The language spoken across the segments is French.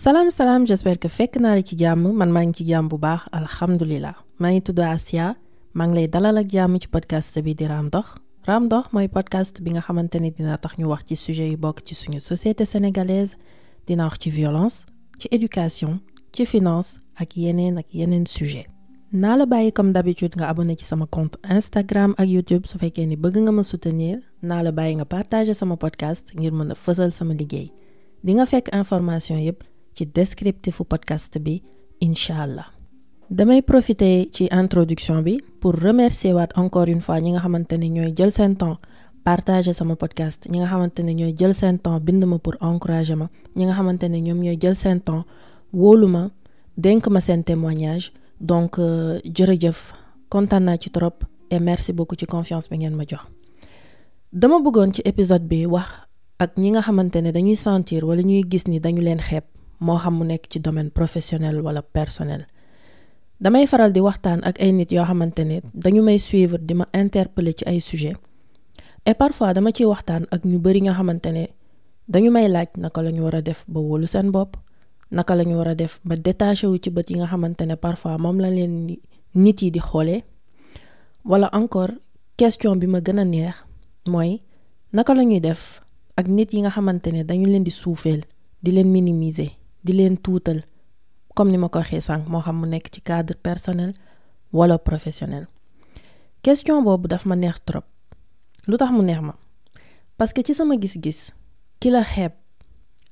salaam salaam j'espère que fekk naa la ci jàmm. Man maa ngi ci jàmm bu baax alhamdulilah maa ngi tudd Asia. Maa lay dalal ak ci podcast bi di Raam Dox. Raam podcast bi nga xamante ne dina tax ñu wax ci sujet yu bokk ci suñu société sénégalaise dina wax ci violence ci éducation ci finance ak yeneen ak yeneen sujet naa la bàyyi comme d'habitude nga abonné ci sama compte Instagram ak YouTube. Su fekkee ni bëgg nga ma soutenir naa la bàyyi nga partager sama podcast ngir mën a fësal sama liggéey. Di nga fekk information yépp ci descriptifu podcast bi incha allah. Damay profiter ci introduction bi pour remercier waat encore une fois ñi nga xamante ne ñooy jël seen temps partager sama podcast ñi nga xamante ne ñooy jël seen temps bind ma pour encourager ma ñi nga xamante ne ñoom ñooy jël seen temps wóolu ma ma seen témoignage. Donc jërëjëf kontaan naa ci trop et merci beaucoup ci confiance bi ngeen ma jox. Dama bëggoon ci épisode bi wax ak ñi nga xamante dañuy sentir wala ñuy gis ni dañu leen xeeb moo xam mu nekk ci domaine professionnel wala personnel. Damay faral di waxtaan ak ay nit yoo xamante ne dañu may suivre di ma interpeller ci ay sujet et parfois dama ciy waxtaan ak ñu bari nga xamante ne dañu may laaj naka la war a def ba wóolu seen bopp naka la war a def ba détaché wu ci bët yi nga xamante ne parfois moom la leen nit yi di xoolee wala encore question bi ma gën a neex mooy naka la ñuy def ak nit yi nga xamante ne dañu leen di suufeel di leen minimiser? Di leen tuutal comme ni ma ko waxee sànq moo xam mu nekk ci cadre personnel wala professionnel. Question boobu daf ma neex trop. Lu tax mu neex ma? Parce que ci sama gis-gis ki la xeeb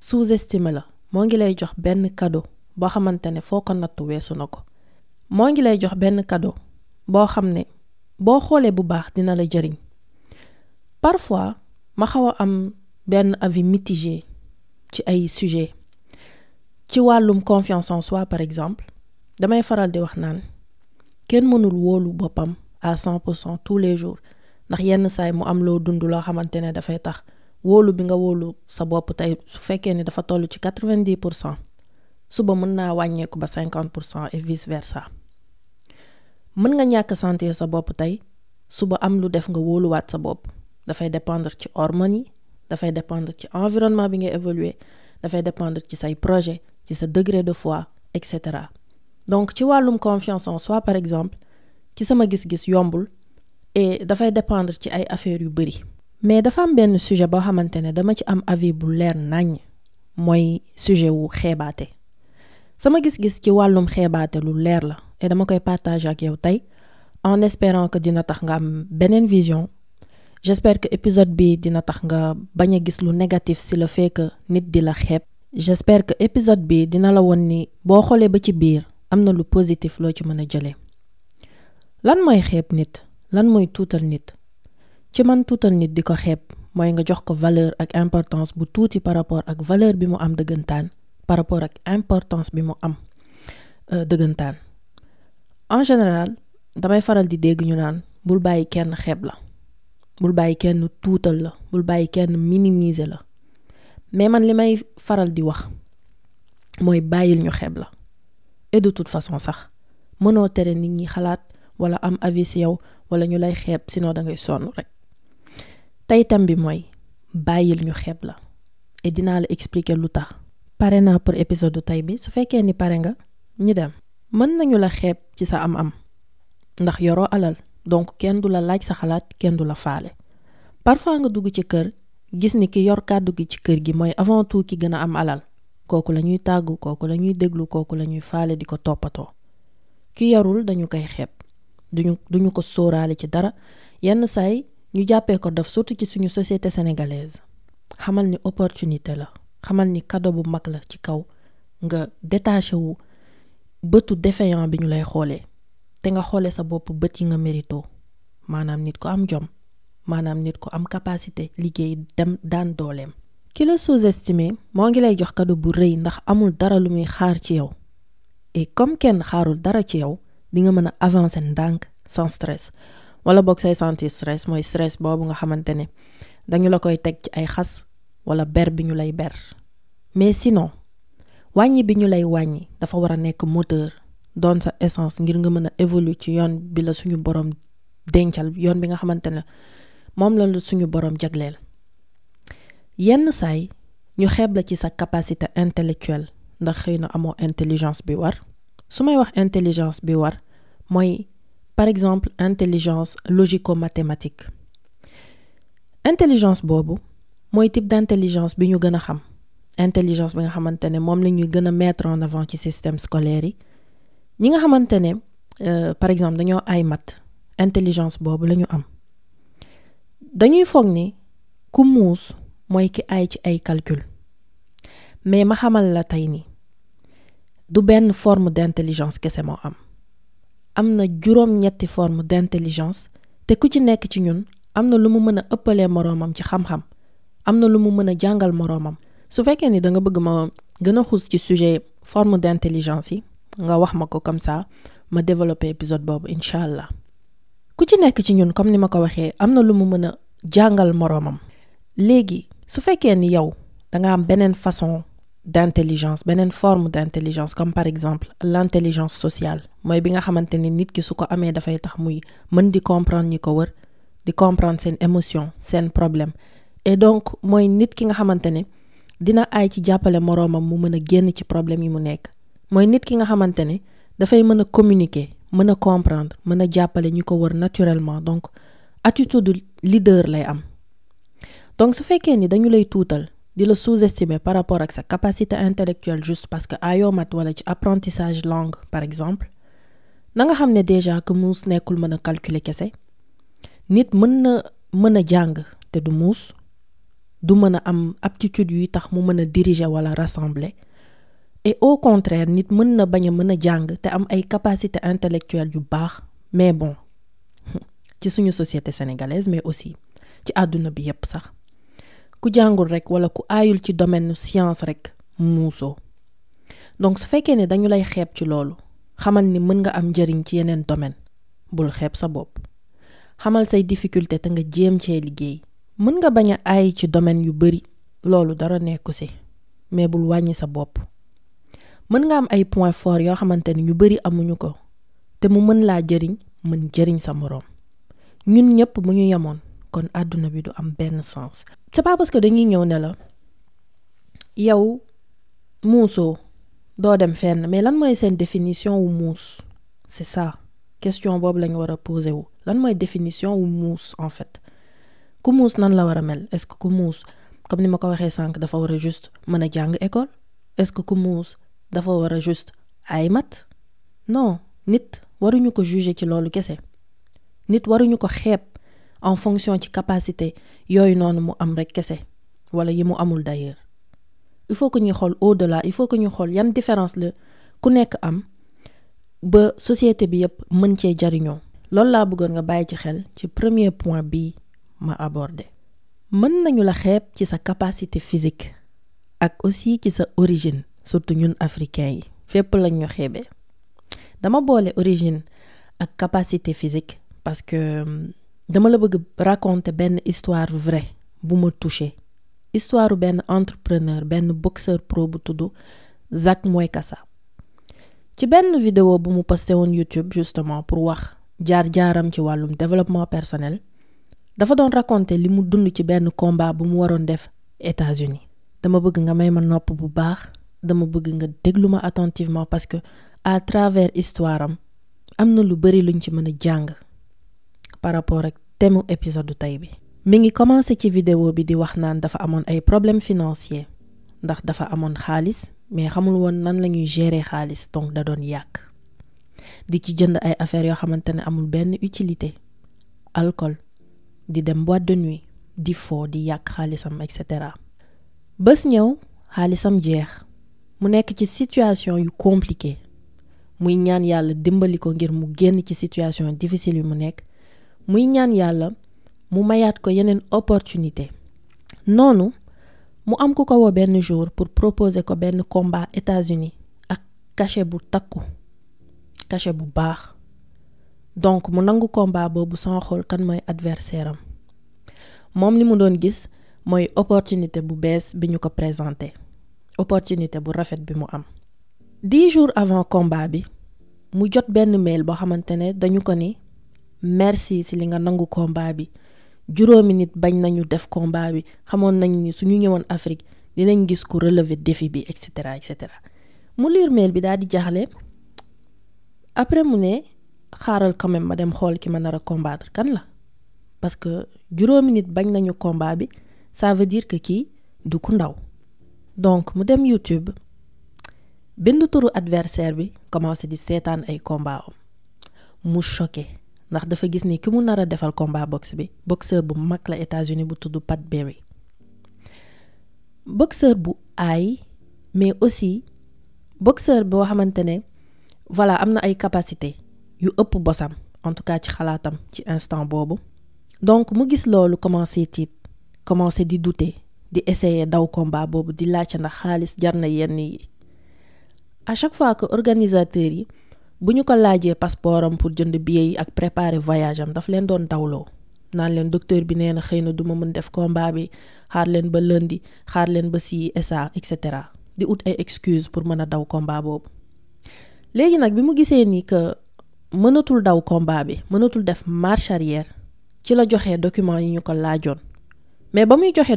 sous-estimé la. Moo ngi lay jox benn cadeau boo xamante ne foo ko natt weesu na ko. Moo ngi lay jox benn cadeau boo xam ne boo xoolee bu baax dina la jëriñ. Parfois ma xaw a am benn avis mitigé ci ay sujet ci wàllum confiance en soi par exemple damay faral di wax naan kenn mënul wóolu boppam à cent pour cent tous les jours. Ndax yenn saay mu am loo dund loo xamante ne dafay tax wóolu bi nga wóolu sa bopp tey su fekkee ni dafa toll ci quatre-vingt-dix pour cent suba mën naa wàññeeku ba cinquante pour cent et vice versa. Mën nga ñàkk sentir sa bopp tey suba am lu def nga wóoluwaat sa bopp. Dafay dépendre ci hormones yi dafay dépendre ci environnement bi nga évoluer dafay dépendre ci say projet ci sa degré de foi et cetera. Donc ci wàllum confiance en soi par exemple ci sama gis-gis yombul et dafay dépendre ci ay affaires yu bari. Mais dafa am benn sujet boo xamante ne dama ci am avis bu leer naññ mooy sujet wu xeebaate. Sama gis-gis ci wàllum xeebaate lu leer la et dama koy partager ak yow tey en espérant que dina tax nga am beneen vision. J'espère que épisode bi dina tax nga bañ a gis lu négatif si le fait que nit di la xeeb j'espère que épisode bi dina la won ni boo xoolee ba ci biir am lu positif loo ci mën a lan mooy xeeb nit? Lan mooy tuutal nit? Ci man tuutal nit di ko xeeb nga jox ko valeur ak importance bu par rapport ak valeur bi mu am dëggantaan par rapport ak importance bi mu am dëggantaan. En général damay faral di dégg ñu naan bul bàyyi kenn xeeb la. Bul bàyyi kenn tuutal la. Bul bàyyi kenn minimiser la mais man li may faral di wax mooy bàyyil ñu et de toute façon sax mënoo tere nit ñi xalaat wala am avis ci yow wala ñu lay xeeb sinon da ngay sonn rek. Tey tam bi et dinaa la expliquer pour épisode tey bi. Su ni pare nga ñu dem. Mën nañu la ci am-am. Ndax alal. Donc kenn du la laaj sa xalaat du la parfois nga dugg ci kër gis ni ki yor kàddu gi ci kër gi mooy avant tout ki gën a am alal kooku la ñuy tàggu kooku la ñuy déglu kooku la ñuy faale di ko toppatoo. Ki yarul dañu koy xeeb duñu duñu ko sóoraale ci dara. Yenn saay ñu jàppee ko def surtout ci suñu société sénégalaise. Xamal ni opportunité la xamal ni cadeau bu mag la ci kaw. Nga détaché wu bëtu défaillant bi ñu lay xoolee te nga xoolee sa bopp bët yi nga mérito maanaam nit ko am jom maanaam nit capacité sous-estimé moo ngi lay jox ndax amul dara lu et comme kenn xaarul dara ci yow di nga sans stress. Wala boog say stress mooy stress boobu nga xamante ne dañu la koy teg ber mais sinon wàññi bi ñu lay wàññi moteur doon sa essence ngir nga moom la la suñu borom jagleel. Yenn saay ñu xeeb la ci sa capacité intellectuelle ndax xëy na amoo intelligence bi war. Su may wax intelligence bi war mooy par exemple intelligence logico-mathématique. Intelligence boobu mooy type d'intelligence bi ñu gën a xam. Intelligence bi nga xamante ne moom la ñuy gën a mettre en avant ci système scolaire yi. Ñi nga xamante ne par exemple dañoo ay mat intelligence boobu la ñu am dañuy foog ni ku muus mooy ki ay ci ay calcul. Mais ma xamal la tey du benn forme d'intelligence kese moo am. Am na juróom-ñetti forme d'intelligence te ku ci nekk ci ñun am na lu mu mën a ëppalee moroomam ci am na lu mu mën a jàngal ni da nga ma sujet forme d'intelligence yi nga wax ma ko comme ça ma développer épisode boobu incha allah ku ci nekk ci ñun comme ni ma ko waxee am na lu mu mën a jàngal moroomam. Léegi su fekkee ni yow da nga am beneen façon d'intelligence beneen forme d'intelligence comme par exemple l'intelligence sociale mooy bi nga xamante ni nit ki su ko amee dafay tax muy mën di comprendre ñi ko wër di comprendre seen émotion seen problème. Et donc mooy nit ki nga xamante ne dina aay ci jàppale moroomam mu mën a génn ci problème yi mu nekk. Mooy nit ki nga xamante ne dafay mën a communiquer mën a comprendre mën a jàppale ñi ko wër naturellement. Donc attitude leader lay am. Donc su fekkee ni dañu lay tuutal di la sous-estimer par rapport ak sa capacité intellectuelle juste parce que ayoo mat wala ci apprentissage langue par exemple na nga xam ne déjà que muus nekkul mën a calculer kese. Nit mën na mën a jàng te du muus du mën a am aptitude yuy tax mu mën a diriger wala rassembler et au contraire nit mën na bañ a mën a am ay capacité intellectuelle yu baax. Mais bon ci suñu société sénégalaise mais aussi ci àdduna bi yépp sax. Ku jàngul rek wala ku aayul ci domaine science rek muusoo. Donc su fekkee ne dañu lay xeeb ci loolu xamal ni mën nga am njëriñ ci yeneen domaine bul xeeb sa bopp. Xamal say difficulté te nga jéem cee liggéey. Mën nga bañ a ci domaine yu bari loolu dara nekku ci mais bul wàññi sa bopp mën nga am ay points forts yoo xamante ni ñu bari amuñu ko te mu mën laa jëriñ mën jëriñ sa ñun ñëpp bu ñu yemoon kon àdduna bi du am benn c'est pas parce que dañuy ñëw ne la yow dem fenn mais lan mooy seen définition wu muus? C'est ça. Question boobu lañu war a poser wu. Lan mooy définition wu muus en fait? Ku nan la war a mel? Est-ce que ku muus comme ni ma ko waxee sànq dafa juste mën a jàng école? Est-ce que dafa war a juste. Ay mat? Non. Nit waruñu ko juger ci loolu kese. Nit waruñu ko xeeb en fonction ci capacité yooyu noonu mu am rek kese wala yi mu amul d'ailleurs. Il faut que ñuy xool au-delà il faut que ñu xool yan différence la ku nekk am ba société bi yépp mën cee jariñoo. Loolu laa bëggoon nga bàyyi ci xel ci premier point bi ma abordé. Mën nañu la xeeb ci sa capacité physique ak aussi ci sa origine surtout ñun africains yi. Fépp lañ ñu dama boole origine ak capacité physique parce que dama la raconter benn histoire vraie bu ma touché. Histoire benn entrepreneur benn boxeur pro bu tudd Zak Moykassa ci benn vidéo bu mu posté woon YouTube justement pour wax jaar-jaaram développement personnel dafa doon raconter li mu dund ci combat bu États-Unis. Dama bëgg nga may ma nopp bu baax dama bëgg nga déglu ma attentivement parce que à travers histoire am am na lu bari luñ ci mën jàng par rapport ak thème épisode tey bi. Mi ngi commencé ci vidéo bi di wax naan dafa amoon ay problèmes financiers ndax dafa amoon xaalis mais xamul woon nan la gérer xaalis donc da doon yàq. Di ci jënd ay affaires yoo xamante ne amul benn utilité. Alcool di dem boîte de nuit di fo di yàq xaalisam et cetera. Bés ñëw xaalisam jeex mu nekk ci situation yu compliqué muy ñaan yàlla dimbali ko ngir mu génn ci situation difficile yu mu nekk. Muy ñaan yàlla mu mayaat ko yeneen opportunité. Noonu mu am ku ko woo benn jour pour proposer ko benn combat États-Unis ak cachet bu takku cachet bu baax. Donc mu nangu combat boobu sans xool kan mooy adversaire am. Moom li mu doon gis mooy opportunité bu bees bi ñu ko présenté opportunité bu rafet bi dix jours avant combat bi mu jot mail boo xamante ne dañu merci si li nga nangu combat bi. Juróomi nit bañ nañu def combat bi xamoon ni suñu ñëwoon Afrique dinañ gis ku défi bi et cetera et cetera. Mail bi daal di après mu ne xaaral quand même ma dem xool ki ma nar a combattre kan la. Parce que juróomi nit combat ça veut dire que kii du ku ndaw donc mu dem YouTube bind turu adversaire bi commencé di seetaan ay combat am. Mu choqué ndax dafa gis ni ki mu defal combat boxe bi boxeur bu mag la États-Unis bu tudd Pat Berry. Boxeur bu aay mais aussi boxeur boo xamante ne voilà am na ay capacité yu ëpp bosam en tout cas ci xalaatam ci instant boobu. Donc mu gis loolu commencé tiit commencé di douter di essayer daw combat boobu di laajte ndax xaalis à chaque fois que organisateurs yi bu ñu passeport pour jënd billet yi préparer voyage am daf leen doon docteur bi na xëy du mën def combat bi xaar leen ba lundi xaar leen si SA et pour mën a daw combat ni que combat bi mënatul def marche arrière ci la mais ba muy joxe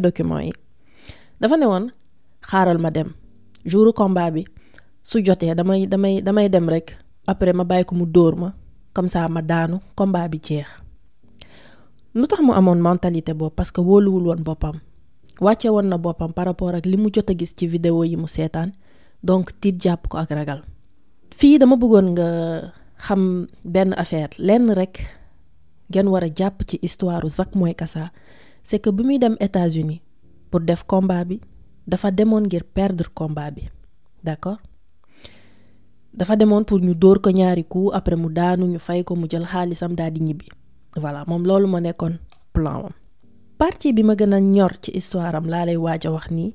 dafa ne woon xaaral ma dem. Jouru combat bi su jotee damay damay damay dem rek. Après ma bàyyi ko mu dóor ma. Comme ça ma daanu combat bi jeex. Lu tax mu amoon mentalité boobu? Parce que wóoluwul woon boppam. Wàcce woon na boppam par rapport ak li mu jot a gis ci vidéo yi mu seetaan. Donc tiit jàpp ko ak ragal. Fii dama bëggoon nga xam benn affaire. Lenn rek ngeen war a jàpp ci histoire Zack Moy Kassa. C'est que bi muy dem États-Unis pour def combat bi dafa demoon ngir perdre combat bi d'accord? Dafa demoon pour ñu dóor ko ñaari coup après mu daanu ñu fay ko mu jël xaalisam daal di ñibbi. Voilà moom loolu ma nekkoon plan am. Partie bi ma gën a ñor ci histoire am laa lay waaj a wax nii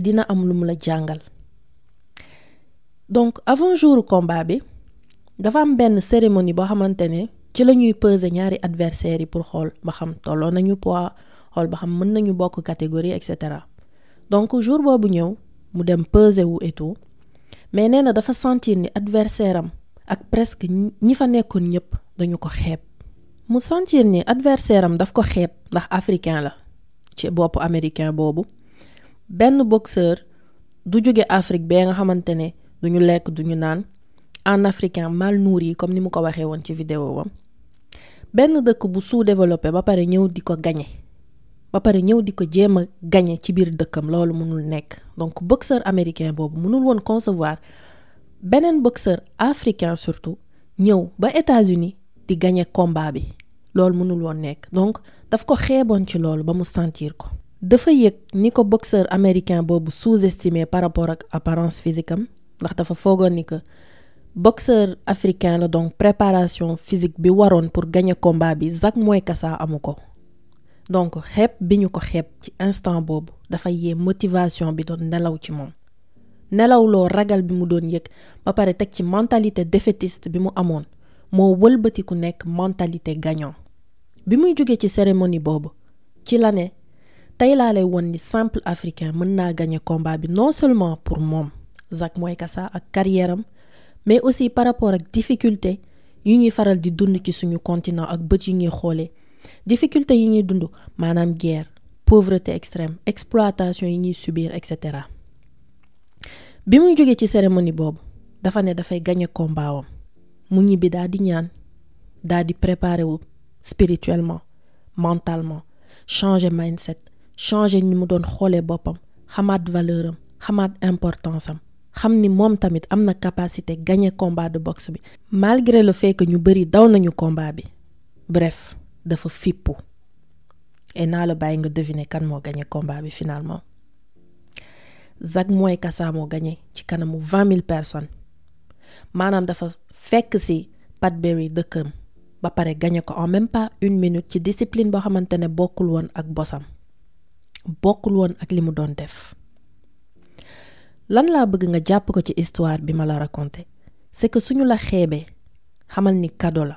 dina am lu mu la jàngal. Donc avant jour combat bi dafa am benn cérémonie boo xamante ne ci la ñuy peser ñaari adversaires yi pour xool ba xam tolloo nañu poids xool ba xam mën nañu bokk catégorie et cetera. Donc jour boobu ñëw mu dem peser wu et tout mais nee na dafa sentir ni adversaire am ak presque ñi fa nekkoon ñëpp dañu ko xeeb. Mu sentir ni adversaire am daf ko xeeb ndax africain la ci boppu américain boobu. Benn boxeur du jóge Afrique bee nga xamante ne duñu lekk duñu naan en africain mal nourri comme ni mu ko waxee woon ci vidéo wam. Benn dëkk bu sous-développé ba pare ñëw di ko gañe ba pare ñëw di ko jéem a gañe ci biir dëkkam loolu mënul donc boxeur américain boobu mënul woon concevoir beneen boxeur africain surtout ñëw ba États-Unis di gañe combat bi. Loolu donc daf ko xeeboon ci loolu ba sentir boxeur américain boobu sous-estimé par rapport ak apparence physique am ndax dafa foogoon boxeur africain la donc préparation physique pour gagner combat bi donc xeeb bi ñu ko xeeb ci instant boobu dafa yee motivation bi doon nelaw ci moom. Nelawloo ragal bi mu doon yëg ba pare teg ci mentalité défaitiste bi mu amoon moo wëlbati ku nekk mentalité gagnant. Bi muy jóge ci cérémonie boobu ci la ne tey lay won ni simple africain mën naa gagner combat bi non seulement pour moom Zack Moy Kassa ak carrière mais aussi par rapport ak difficulté yu ñuy faral di dund ci suñu continent ak bët yu ñuy xoolee difficulté yi ñuy dund maanaam guerre pauvreté extrême exploitation yi ñuy subir et cetera. Bi muy jógee ci cérémonie boobu dafa ne dafay gagner combat wam. Mu ñibbi daal di ñaan daal di préparer wu spirituellement mentalement changer mindset changer ni mu doon xoolee boppam xamaat valeur am xamaat importance am xam ni moom tamit am na capacité gagner combat de boxe bi malgré le fait que ñu bëri daw nañu combat bi. Bref dafa fippu. Et naa la bàyyi nga deviner kan moo gagner combat bi finalement. Zack Moy Kassa moo gagné ci kanamu vingt mille personnes. Maanaam dafa fekk ci Pat Berry dëkkam ba pare gagné ko en même pas une minute ci discipline boo xamante ne bokkul woon ak bosam. Bokkul woon def. Lan laa bëgg nga jàpp ko ci histoire bi ma la raconté. C'est que suñu la xeebee xamal ni cadeau la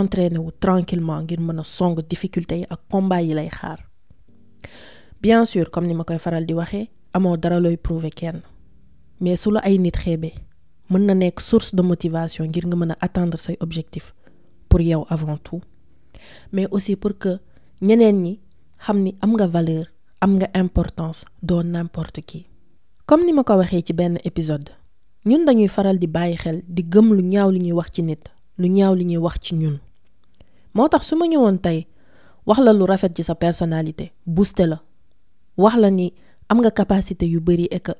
entraîner wu tranquillement ngir mën a song difficulté yi ak combat yi lay xaar. Bien sûr comme ni ma koy faral di waxee amoo dara looy prouver kenn. Mais su la ay nit xeebee mën na nekk source de motivation ngir nga mën a atteindre say objectif pour yow avant tout. Mais aussi pour que ñeneen ñi xam ni am nga valeur am nga importance doo n'importe qui. Comme ni ma ko waxee ci benn épisode ñun dañuy faral di bàyyi xel di gëm lu ñaaw li ñuy wax ci nit lu ñaaw li ñuy wax ci ñun moo tax su ma wax la lu sa personnalité la. Wax la ni am nga capacité yu et que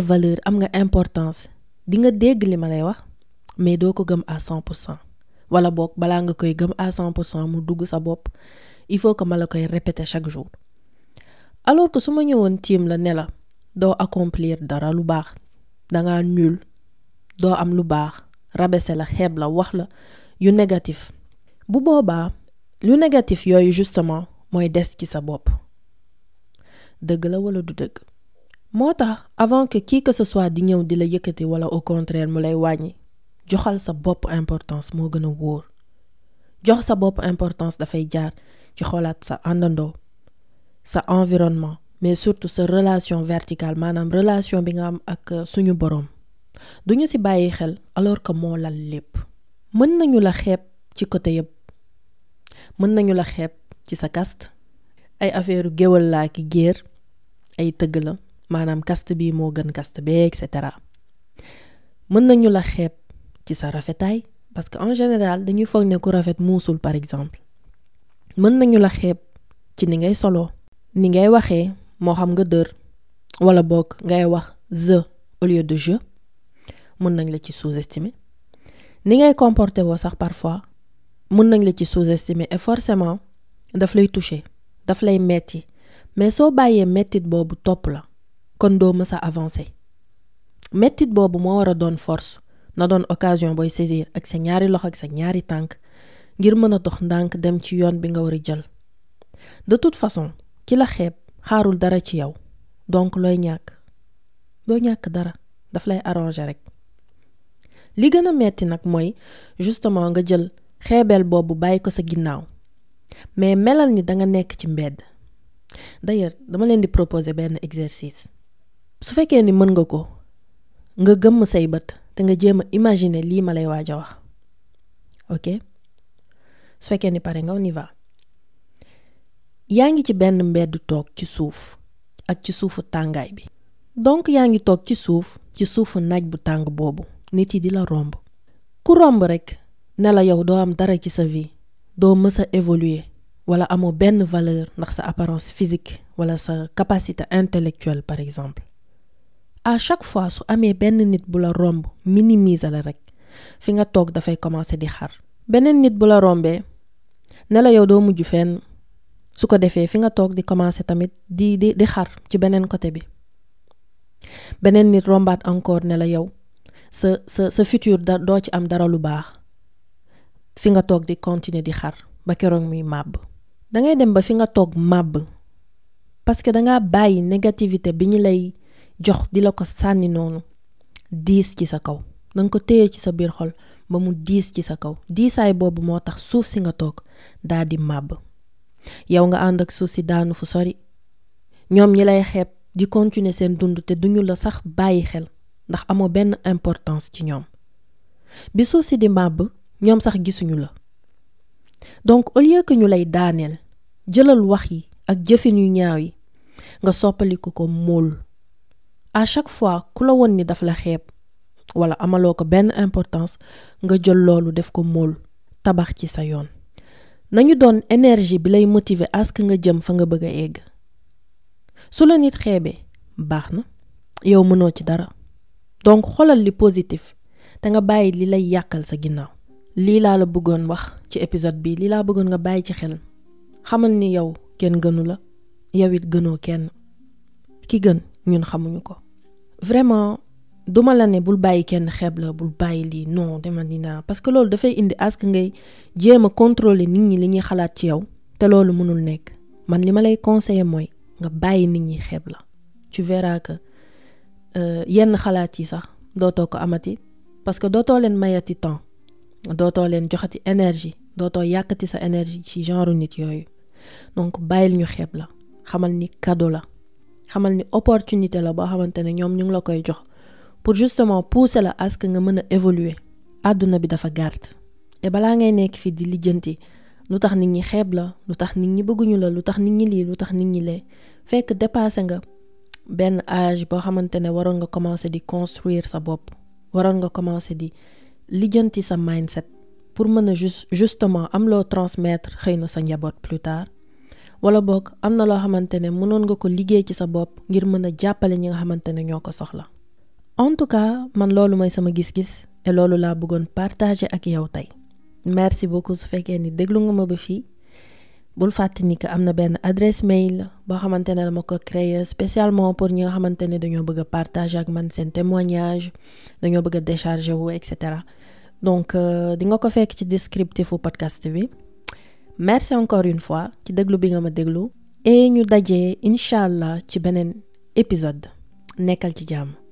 valeur importance. Di nga dégg li ma mais doo ko gëm à 100 pour cent. Wala nga à 100 pour cent mu il faut que ma la répéter chaque jour. Alors que su ma ñëwoon la la accomplir dara lu danga nul. Am lu la la la yu négatif bu boobaa lu négatif yooyu justement mooy des ci sa bopp. Dëgg la wala du dëgg? Moo tax avant que qui que ce soit di ñëw di la yëkkati wala au contraire mu lay wàññi joxal sa bopp importance moo gën a wóor. Jox sa bopp importance dafay jaar ci xoolaat sa àndandoo sa environnement mais surtout sa relation verticale maanaam relation bi nga am ak suñu boroom. Duñu ci bàyyi xel alors que moo lal lépp. Mën nañu la xeeb ci côté mën nañu la xeeb ci sa caste ay affaire géwal laa ki géer ay tëgg la maanaam caste bi moo gën caste bee et cetera. Mën nañu la xeeb ci sa rafetaay parce que en général dañuy foog ne ku rafet muusul par exemple. Mën nañu la xeeb ci ni ngay solo ni ngay waxee moo xam nga dër wala boog ngay wax au lieu de je mën nañ la ci sous-estimer. Ni ngay comporté woo sax parfois mën nañ la ci sous-estimer et forcément daf lay toucher daf lay metti. Mais soo bàyyee mettit boobu topp la kon doo mës a avancer. Mettit boobu moo war a doon force na doon occasion booy saisir ak sa ñaari loxo ak sa ñaari tànk ngir mën a dox ndànk dem ci yoon bi nga war a jël. De toute façon ki la xeeb xaarul dara ci yow donc looy ñàkk? Doo ñàkk dara daf lay arranger rek. Li gën a metti nag mooy justement nga jël xeebeel boobu bàyyi ko sa ginnaaw. Mais melal ni danga nekk ci mbedd. D'ailleurs dama leen di proposer benn exercice. Su fekkee ni mën nga ko nga gëmm say bët te nga jéem a imaginer lii ma lay waaj a wax. Ok? Su fekkee ni pare nga on y va. Yaa ngi ci benn mbedd toog ci suuf ak ci suufu tàngaay bi. Donc yaa ngi toog ci suuf ci suufu naaj bu tàng boobu. Nit yi di la romb. Ku romb rek ne la yow doo am dara ci sa vie. Doo a évoluer. Wala amoo benn valeur ndax sa apparence physique wala sa capacité intellectuelle par exemple. À chaque fois su amee benn nit bu la romb minimiser la rek. Fi nga toog dafay commencer di xar beneen nit bu la rombee ne la yow doo mujj fenn. Su ko defee fi nga toog di commencer tamit di di di xar ci beneen côté bi. Beneen nit rombaat encore ne la yow sa sa futur doo ci am dara lu fi nga toog di continuer di xar ba keroog muy màbb. Dangay dem ba fi nga toog parce que dangaa bàyyi négativité bi ñu lay jox di la ko sànni noonu diis ci sa kaw. Danga ko téye ci sa biir xol ba mu diis ci sa kaw. Diisaay si nga toog daa di màbb. Yow nga di continuer seen dund te duñu la sax bàyyi xel importance ci ñoom. Bi si di màbb donc au lieu que ñu lay daaneel jëlal wax yi ak jëfin yu ñaaw yi nga soppaliku ko móol à chaque fois ku la won ni daf la xeeb wala amaloo ko benn importance nga jël loolu def ko móol tabax ci énergie bi lay motiver à ce que nga jëm fa nga bëgg a egg. Su la nit xeebee baax na dara. Donc li positif te nga bàyyi li lay sa lii laa la bëggoon wax ci épisode bi lii laa nga bàyyi ci xel. Ni yow kenn gënu la yow it gënoo kenn. Ki gën ñun xamuñu vraiment duma la ne bul bàyyi kenn xeeb la bul bàyyi non dema ni parce que loolu dafay indi ask ngay jéem a contrôler nit ñi li ñuy xalaat ci yow te man li ma lay conseiller mooy nga bàyyi nit ñi tu verras que yenn xalaat yi sax dootoo ko amati parce que dootoo leen mayati temps dootoo leen joxati énergie dootoo yàkkati sa énergie ci genre nit yooyu. Donc bàyyil ñu xeeb la xamal ni cadeau la ni opportunité la boo xamante ne ñoom ñu pour justement pousser la à ce que nga mën a évoluer. Àdduna bi dafa gàtt. Et balaa ngay nekk fii di lijjanti lu tax nit ñi xeeb la lu tax nit ñi bëgguñu la lu tax nit ñi lii lu tax ne waroon nga di construire sa bopp waroon nga di lijjanti sa mindset pour mën justement am loo transmettre sa plus tard wala nga ko ci sa bopp ngir ñi en tout cas man loolu mooy sama gis-gis et loolu laa bëggoon partager ak merci beaucoup su fekkee ni déglu ma ba bul fàtte ni que am na benn adresse mail boo xamante ne dama ko créer spécialement pour ñi nga xamante ne dañoo bëgg a partager ak man seen témoignage dañoo bëgg a décharger wu et cetera. Donc di nga ko fekk ci descriptifu podcast bi. Merci encore une fois ci déglu bi nga ma déglu. Et ñu dajee incha allah ci beneen épisode. Nekkal ci jàmm